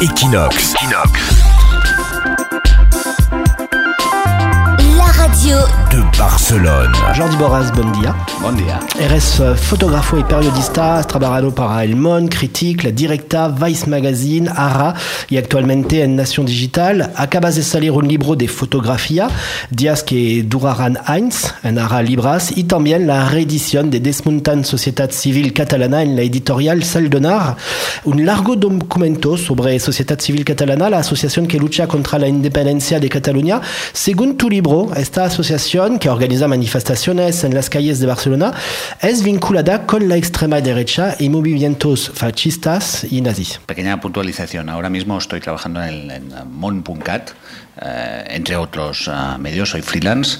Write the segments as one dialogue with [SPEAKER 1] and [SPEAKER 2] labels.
[SPEAKER 1] Equinox.
[SPEAKER 2] La radio
[SPEAKER 1] de Barcelone.
[SPEAKER 3] Jordi Boras, bon dia.
[SPEAKER 4] Bon dia.
[SPEAKER 3] Eres uh, fotógrafo y periodista, has trabajado para El Monde, Critique, La Directa, Vice Magazine, Ara y actualmente en Nación Digital. Acabas de salir un libro de fotografía, Días que durarán años, en Ara Libras, y también la reedición de Desmuntant Societat Civil Catalana en la editorial Saldonar. Un largo documento sobre Sociedad Civil Catalana, la asociación que lucha contra la independencia de Cataluña. Según tu libro, esta asociación que organiza manifestaciones en las calles de Barcelona es vinculada con la extrema derecha y movimientos fascistas y nazis.
[SPEAKER 4] Pequeña puntualización. Ahora mismo estoy trabajando en, en Mon.cat, eh, entre otros uh, medios, soy freelance.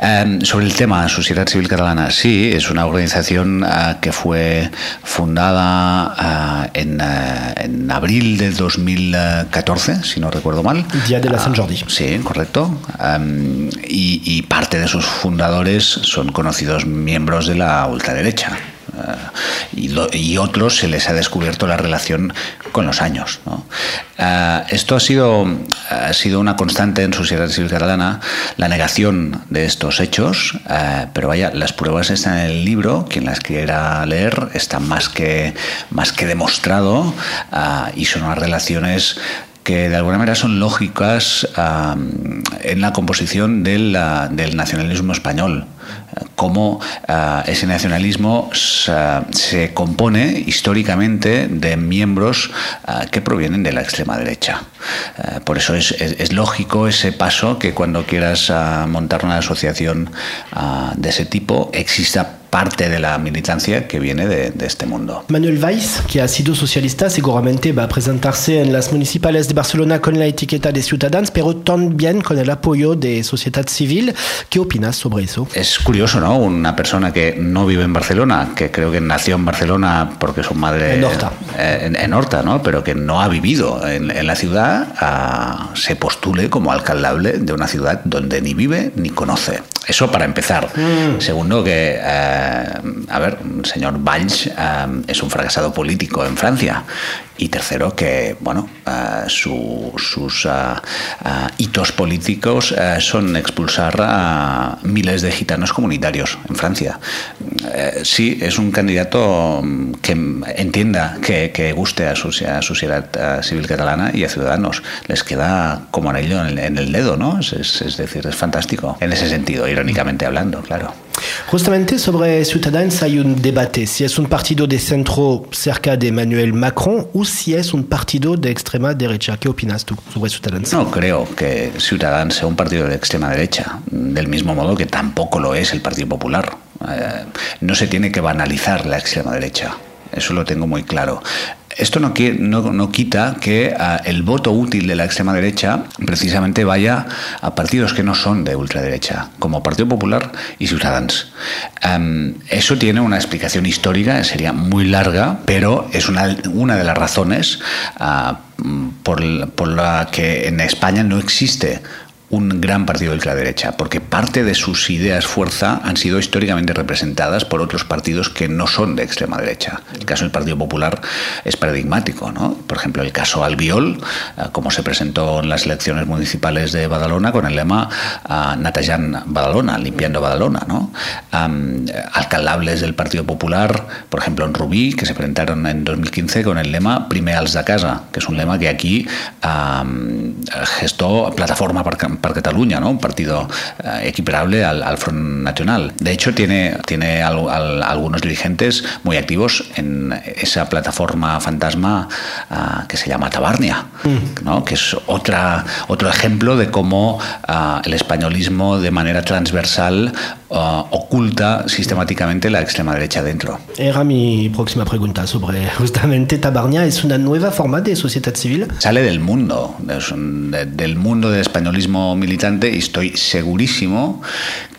[SPEAKER 4] Eh, sobre el tema Sociedad Civil Catalana, sí, es una organización uh, que fue fundada uh, en, en, abril de 2014, si no recuerdo mal.
[SPEAKER 3] Día de la San Jordi.
[SPEAKER 4] sí, correcto. Um, y, y parte de sus fundadores son conocidos miembros de la ultraderecha. Uh, y, otros se les ha descubierto la relación con los años. Uh, esto ha sido, ha sido una constante en Sociedad Civil Catalana, la negación de estos hechos, uh, pero vaya, las pruebas están en el libro, quien las quiera leer está más que, más que demostrado y son unas relaciones que de alguna manera son lógicas en la composición del, nacionalismo español. Cómo ese nacionalismo se compone históricamente de miembros que provienen de la extrema derecha. por eso es, es, es, lógico ese paso que cuando quieras montar una asociación de ese tipo exista parte de la militancia que viene de, de, este mundo.
[SPEAKER 3] Manuel Valls, que ha sido socialista, seguramente va a presentarse en las municipales de Barcelona con la etiqueta de Ciudadans, pero también con el apoyo de sociedad civil. ¿Qué opinas sobre eso?
[SPEAKER 4] Es curioso, ¿no? Una persona que no vive en Barcelona, que creo que nació en Barcelona porque su madre...
[SPEAKER 3] En Horta.
[SPEAKER 4] Eh, en, en, Horta, ¿no? Pero que no ha vivido en, en la ciudad, uh, se postule como alcaldable de una ciudad donde ni vive ni conoce. Eso para empezar. Mm. Segundo, que... Uh, a ver, señor Valls uh, es un fracasado político en Francia. Y tercero, que bueno, uh, su, sus uh, hitos políticos son expulsar a miles de gitanos comunitarios en Francia. sí, es un candidato que entienda que, guste a su a sociedad civil catalana y a ciudadanos. Les queda como anillo en en el dedo, ¿no? Es decir, es fantástico. En ese sentido, irónicamente hablando, claro.
[SPEAKER 3] Justamente sobre Ciudadanos hay un debate, si es un partido de centro cerca de Emmanuel Macron o si es un partido de extrema derecha. ¿Qué opinas tú sobre Ciudadanos?
[SPEAKER 4] No creo que Ciudadanos sea un partido de extrema derecha, del mismo modo que tampoco lo es el Partido Popular. Eh, no se tiene que banalizar la extrema derecha. Eso lo tengo muy claro. Esto no, no, no quita que uh, el voto útil de la extrema derecha precisamente vaya a partidos que no son de ultraderecha, como Partido Popular y Ciudadanos. Um, eso tiene una explicación histórica, sería muy larga, pero es una, de las razones por, por la que en España no existe un gran partido de ultraderecha, porque parte de sus ideas fuerza han sido históricamente representadas por otros partidos que no son de extrema derecha. El caso del Partido Popular es paradigmático, ¿no? Por ejemplo, el caso Albiol, como se presentó en las elecciones municipales de Badalona con el lema uh, Badalona, limpiando Badalona, ¿no? Um, alcaldables del Partido Popular, por ejemplo, en Rubí, que se presentaron en 2015 con el lema Primer als de casa, que es un lema que aquí gestó Plataforma para para Cataluña, ¿no? un partido eh, equiparable al, al, Front Nacional. De hecho, tiene, tiene al, al, algunos dirigentes muy activos en esa plataforma fantasma uh, que se llama Tabarnia, mm. ¿no? que es otra, otro ejemplo de cómo uh, el españolismo de manera transversal uh, oculta sistemáticamente la extrema derecha dentro.
[SPEAKER 3] Era mi próxima pregunta sobre justamente Tabarnia. ¿Es una nueva forma de sociedad civil?
[SPEAKER 4] Sale del mundo, de, del mundo del españolismo militante y estoy segurísimo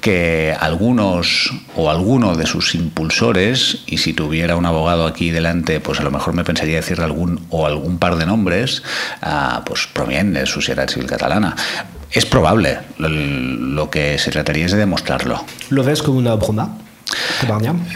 [SPEAKER 4] que algunos o alguno de sus impulsores, y si tuviera un abogado aquí delante, pues a lo mejor me pensaría decir algún o algún par de nombres, uh, pues provienen de sociedad civil catalana. Es probable, lo, que se trataría es de demostrarlo.
[SPEAKER 3] ¿Lo ves como una broma?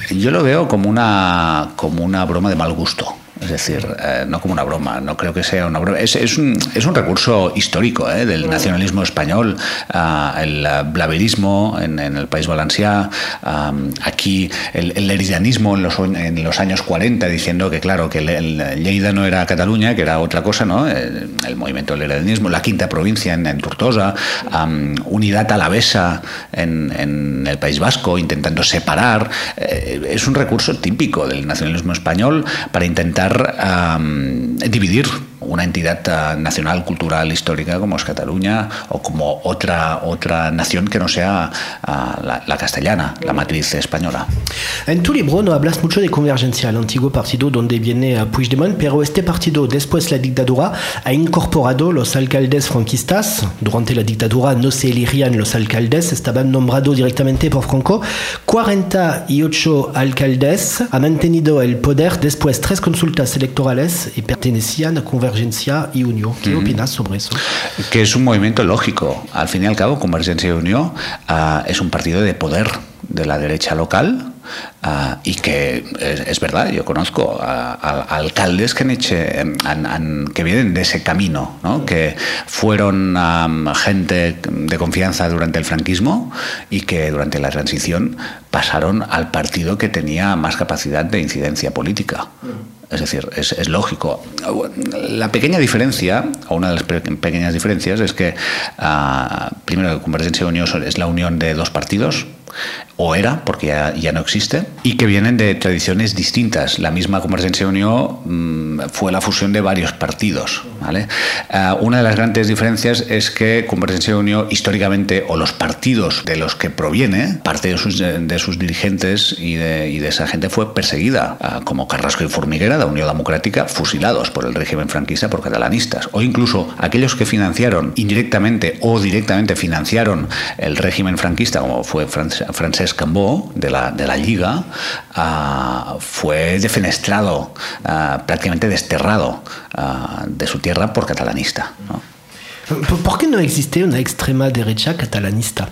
[SPEAKER 4] Yo lo veo como una, como una broma de mal gusto. Es decir, eh, no como una broma, no creo que sea una broma. Es, es, un, es un, recurso histórico eh, del nacionalismo español, uh, el blaverismo en, en, el País Valencià, um, aquí el, el leridanismo en los, en los, años 40, diciendo que, claro, que el, el, Lleida no era Cataluña, que era otra cosa, ¿no? El, el movimiento del leridanismo, la quinta provincia en, en Tortosa, um, unidad alavesa en, en, el País Vasco, intentando separar. Eh, es un recurso típico del nacionalismo español para intentar um, dividir una entidad nacional, cultural, histórica como es Cataluña o como otra, otra nación que no sea uh, la, la, castellana, la matriz española.
[SPEAKER 3] En tu libro no hablas mucho de Convergencia, el antiguo partido donde viene uh, Puigdemont, pero este partido, después de la dictadura, ha incorporado los alcaldes franquistas. Durante la dictadura no se elegían los alcaldes, estaban nombrados directamente por Franco. 48 alcaldes ha mantenido el poder después tres consultas electorales y pertenecían a Convergencia y Unión. ¿Qué mm opinas sobre eso?
[SPEAKER 4] Que es un movimiento lógico. Al fin y al cabo, Convergencia y Unión uh, es un partido de poder de la derecha local uh, y que es, es, verdad, yo conozco a, a, a alcaldes que, han hecho, han, han, que vienen de ese camino, ¿no? que fueron um, gente de confianza durante el franquismo y que durante la transición pasaron al partido que tenía más capacidad de incidencia política. Es decir, es, lógico. La pequeña diferencia, o una de las pe pequeñas diferencias, es que, uh, primero, Convergencia y Unión es la unión de dos partidos, o era, porque ya, no existe, y que vienen de tradiciones distintas. La misma Convergencia y Unión mmm, fue la fusión de varios partidos. ¿vale? Uh, una de las grandes diferencias es que Convergencia y Unión, históricamente, o los partidos de los que proviene, parte de sus, dirigentes y de, esa gente fue perseguida, uh, como Carrasco y Formiguera, de Unión Democrática, fusilados por el régimen franquista por catalanistas, o incluso aquellos que financiaron indirectamente o directamente financiaron el régimen franquista, como fue Francesc Cambó, de la, de la Liga, uh, fue defenestrado, uh, prácticamente desterrado uh, de su tierra por catalanista. ¿no?
[SPEAKER 3] ¿Por qué no existe una extrema derecha catalanista?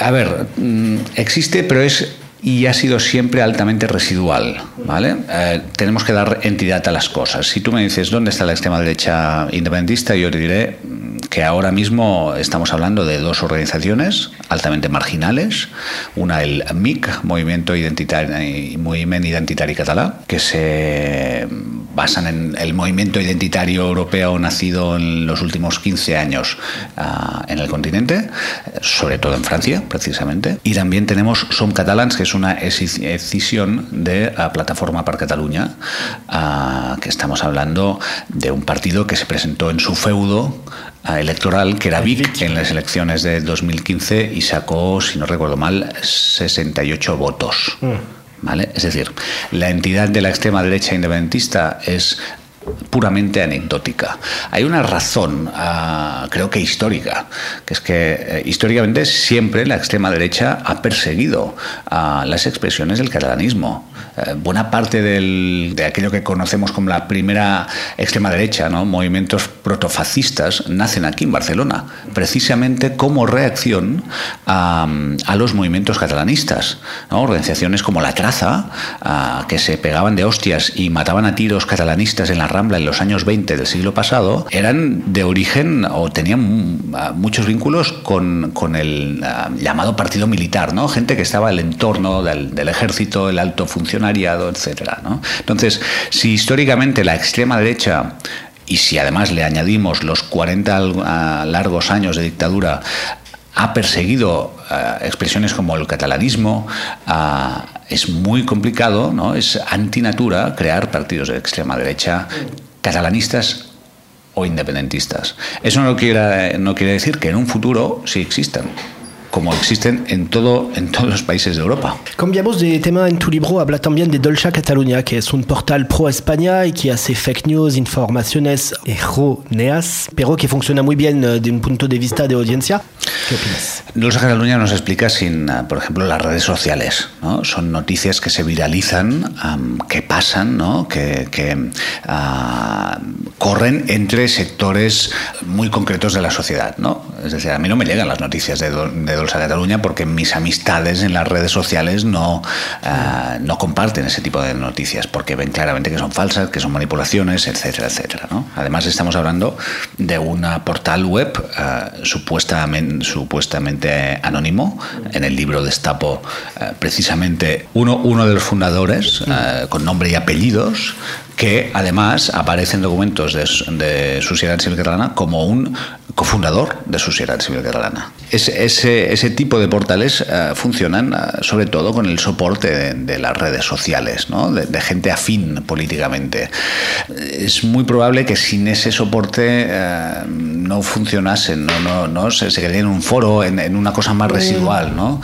[SPEAKER 4] A ver, mm, existe, pero es y ha sido siempre altamente residual. ¿vale? Eh, tenemos que dar entidad a las cosas. Si tú me dices dónde está la extrema derecha independentista, yo te diré que ahora mismo estamos hablando de dos organizaciones altamente marginales. Una, el MIC, Movimiento Identitario, Moviment Identitari Català, que se basan en el movimiento identitario europeo nacido en los últimos 15 años uh, en el continente, sobre todo en Francia, precisamente. Y también tenemos Som Catalans, que es una escisión de uh, Plataforma per Catalunya, uh, que estamos hablando de un partido que se presentó en su feudo electoral, que era Vic en las elecciones de 2015 y sacó, si no recuerdo mal, 68 votos. Mm. ¿Vale? Es decir, la entidad de la extrema derecha independentista es puramente anecdótica. Hay una razón, uh, creo que histórica, que es que eh, históricamente siempre la extrema derecha ha perseguido uh, las expresiones del catalanismo. Uh, buena parte de aquello que conocemos como la primera extrema derecha, ¿no? movimientos protofascistas, nacen aquí en Barcelona, precisamente como reacción a, los movimientos catalanistas. Organizaciones como La Traza, que se pegaban de hostias y mataban a tiros catalanistas en la Rambla en los años 20 del siglo pasado eran de origen o tenían muchos vínculos con, con el uh, llamado partido militar, ¿no? Gente que estaba en el entorno del, del ejército, el alto funcionariado, etcétera, ¿no? Entonces, si históricamente la extrema derecha y si además le añadimos los 40 uh, largos años de dictadura ha perseguido expresiones como el catalanismo, uh, es muy complicado, ¿no? es antinatura crear partidos de extrema derecha catalanistas o independentistas. Eso no quiere, no quiere decir que en un futuro sí existan como existen en, todo, en todos los países de Europa.
[SPEAKER 3] Cambiamos de tema en tu libro, habla también de Dolce Catalunya, que es un portal pro España y que hace fake news, informaciones erróneas, pero que funciona muy bien uh, de un punto de vista de audiencia. ¿Qué opinas?
[SPEAKER 4] Dolce Catalunya nos explica sin, uh, por ejemplo, las redes sociales. ¿no? Son noticias que se viralizan, um, que pasan, ¿no? que, que uh, corren entre sectores muy concretos de la sociedad. ¿no? Es decir, a mí no me llegan las noticias de, de Dolça Cataluña porque mis amistades en las redes sociales no, uh, no comparten ese tipo de noticias porque ven claramente que son falsas, que son manipulaciones, etcétera, etcétera. ¿no? Además, estamos hablando de una portal web uh, supuestamente, supuestamente anónimo. En el libro destapo uh, precisamente uno, uno de los fundadores, con nombre y apellidos, que además aparece en documentos de, de Sociedad Civil Catalana como un cofundador de Sociedad Civil Catalana. Ese, ese, ese tipo de portales uh, funcionan uh, sobre todo con el soporte de, de las redes sociales, ¿no? de, de, gente afín políticamente. Es muy probable que sin ese soporte uh, no funcionasen, no, no, no se, se quedaría en un foro, en, en, una cosa más residual. ¿no?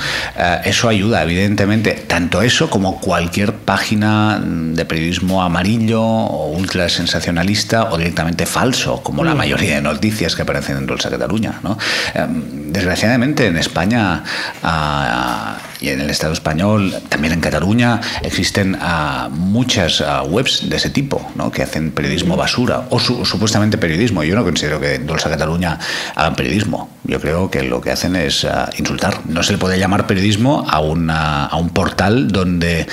[SPEAKER 4] eso ayuda, evidentemente, tanto eso como cualquier página de periodismo amarillo o ultra sensacionalista o directamente falso, como la mayoría de noticias que aparecen en Dolça Cataluña. ¿no? Desgraciadamente en España uh, y en el Estado español, también en Cataluña, existen uh, muchas uh, webs de ese tipo ¿no? que hacen periodismo basura o su, supuestamente periodismo. Yo no considero que en Dolça Cataluña hagan periodismo. Yo creo que lo que hacen es insultar. No se le puede llamar periodismo a, una, a un portal donde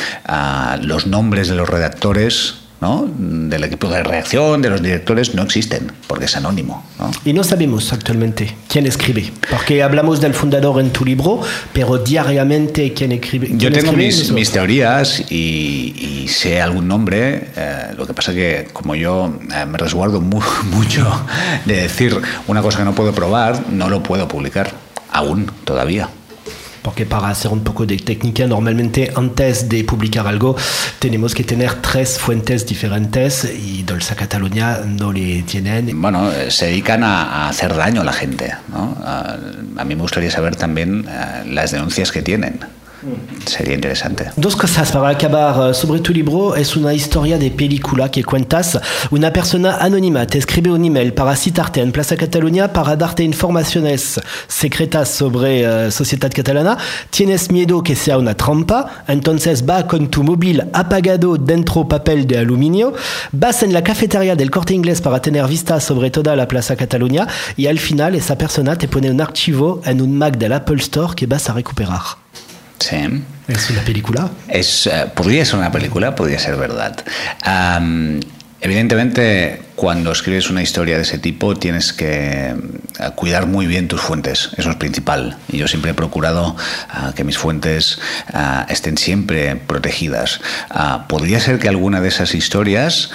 [SPEAKER 4] los nombres de los redactores ¿no? del equipo de reacción, de los directores, no existen, porque es anónimo. ¿no?
[SPEAKER 3] Y no sabemos actualmente quién escribe, porque hablamos del fundador en tu libro, pero diariamente quién escribe. ¿quién
[SPEAKER 4] Yo tengo
[SPEAKER 3] escribe?
[SPEAKER 4] mis, mis, teorías y, y, sé algún nombre, eh, lo que pasa que como yo eh, me resguardo muy, mucho de decir una cosa que no puedo probar, no lo puedo publicar, aún, todavía.
[SPEAKER 3] Porque para hacer un poco de técnica, normalmente antes de publicar algo tenemos que tener tres fuentes diferentes y Dolça Cataluña no le tienen.
[SPEAKER 4] Bueno, se dedican a, a hacer daño a la gente. ¿no? A, a, mí me gustaría saber también uh, las denuncias que tienen. Sería interesante.
[SPEAKER 3] Dos cosas para acabar sobre tu libro. Es una historia de película que cuentas. Una persona anónima te escribe un email para citarte en Plaza Cataluña para darte informaciones secretas sobre uh, Sociedad Catalana. Tienes miedo que sea una trampa, entonces va con tu móvil apagado dentro papel de aluminio. Vas en la cafetería del corte inglés para tener vista sobre toda la Plaza Cataluña y al final esa persona te pone un archivo en un Mac del Apple Store que vas a recuperar.
[SPEAKER 4] Sí.
[SPEAKER 3] ¿Es una película?
[SPEAKER 4] Es, uh, podría ser una película, podría ser verdad. Um, evidentemente, cuando escribes una historia de ese tipo, tienes que uh, cuidar muy bien tus fuentes. Eso es principal. Y yo siempre he procurado uh, que mis fuentes estén siempre protegidas. podría ser que alguna de esas historias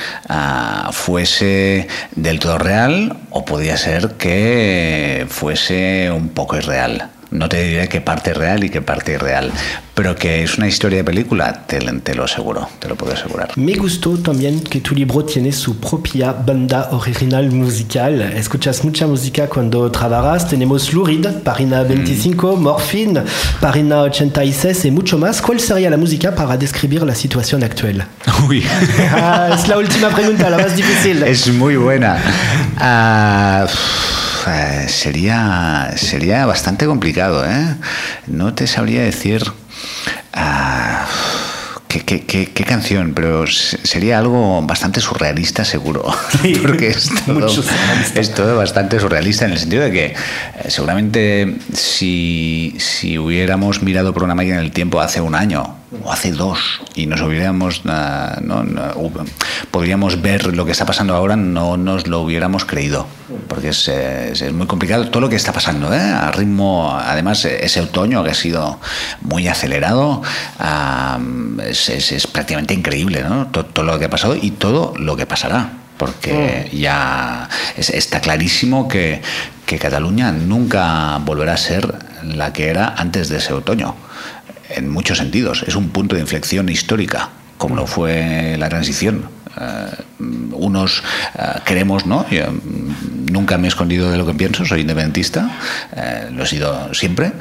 [SPEAKER 4] fuese del todo real o podría ser que fuese un poco irreal. No te diré qué parte es real y qué parte irreal, pero que es una historia de película, te, te, lo aseguro, te lo puedo asegurar.
[SPEAKER 3] Me gustó también que tu libro tiene su propia banda original musical. Escuchas mucha música cuando trabajas. Tenemos Lurid, Parina 25, mm. Morphine, Parina 86 y mucho más. ¿Cuál sería la música para describir la situación actual?
[SPEAKER 4] Uy.
[SPEAKER 3] ah, es la última pregunta, la más difícil.
[SPEAKER 4] Es muy buena. Uh, eh, sería, sería bastante complicado. ¿eh? No te sabría decir uh, qué, qué, qué, qué, canción, pero sería algo bastante surrealista seguro.
[SPEAKER 3] Sí,
[SPEAKER 4] Porque es todo, es todo, bastante surrealista en el sentido de que eh, seguramente si, si hubiéramos mirado por una máquina del tiempo hace un año o hace dos y nos hubiéramos uh, no, no, podríamos ver lo que está pasando ahora no nos lo hubiéramos creído porque es, es, es muy complicado todo lo que está pasando ¿eh? a ritmo además ese otoño que ha sido muy acelerado uh, es, es, prácticamente increíble ¿no? todo, todo, lo que ha pasado y todo lo que pasará porque oh. ya está clarísimo que, que Cataluña nunca volverá a ser la que era antes de ese otoño en muchos sentidos. Es un punto de inflexión histórica, como lo fue la transición. Uh, unos uh, queremos, ¿no? Yo nunca me he escondido de lo que pienso, soy independentista, uh, lo he sido siempre.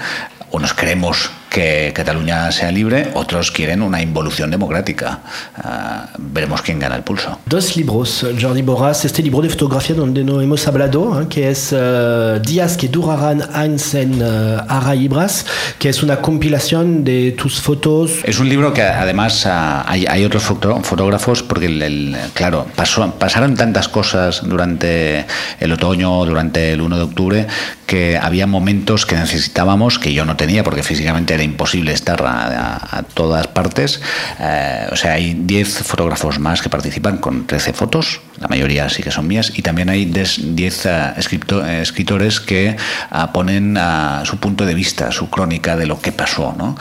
[SPEAKER 4] Unos queremos que Cataluña sea libre, otros quieren una involución democrática. Uh, veremos quién gana el pulso.
[SPEAKER 3] Dos libros, Jordi Borras, este libro de fotografía donde no hemos hablado, ¿eh? que es uh, Días que durarán años en uh, Araibras, que es una compilación de tus fotos.
[SPEAKER 4] Es un libro que además hay, hay, otros fotógrafos, porque, el, el, claro, pasó, pasaron tantas cosas durante el otoño, durante el 1 de octubre, que había momentos que necesitábamos que yo no tenía porque físicamente era imposible estar a, todas partes. Eh, o sea, hay 10 fotógrafos más que participan con 13 fotos, la mayoría sí que son mías, y también hay 10 eh, escritores que ponen su punto de vista, su crónica de lo que pasó. ¿no?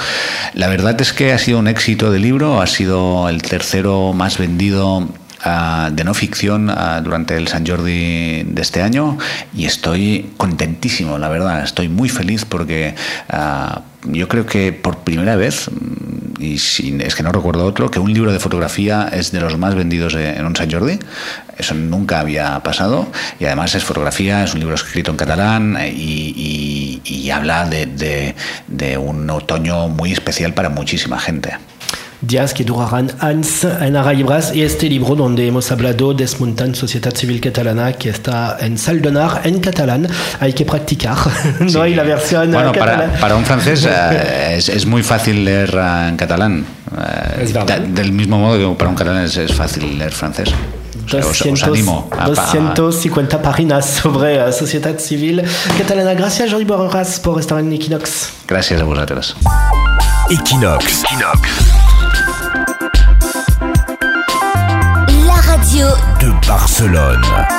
[SPEAKER 4] La verdad es que ha sido un éxito de libro, ha sido el tercero más vendido de no ficción durante el San Jordi de este año y estoy contentísimo, la verdad, estoy muy feliz porque yo creo que por primera vez, mm, y es que no recuerdo otro, que un libro de fotografía es de los más vendidos en un San Jordi. Eso nunca había pasado. Y además es fotografía, es un libro escrito en catalán eh, y, habla de un otoño muy especial para muchísima gente.
[SPEAKER 3] Días que durarán años en Arraibras y este libro donde hemos hablado desmontando Sociedad Civil Catalana que está en Saldonar en catalán hay que practicar no? Sí. hay la versión
[SPEAKER 4] bueno, para, para, un francés uh, es, es, muy fácil leer uh, en catalán uh, es da, del mismo modo que para un catalán es, es fácil leer francés
[SPEAKER 3] 200, os, os animo a, 250 a... páginas sobre uh, Sociedad Civil Catalana. Gracias, Jordi Borras, por estar en Equinox.
[SPEAKER 4] Gracias a vosotros.
[SPEAKER 1] Equinox. Equinox. De Barcelone.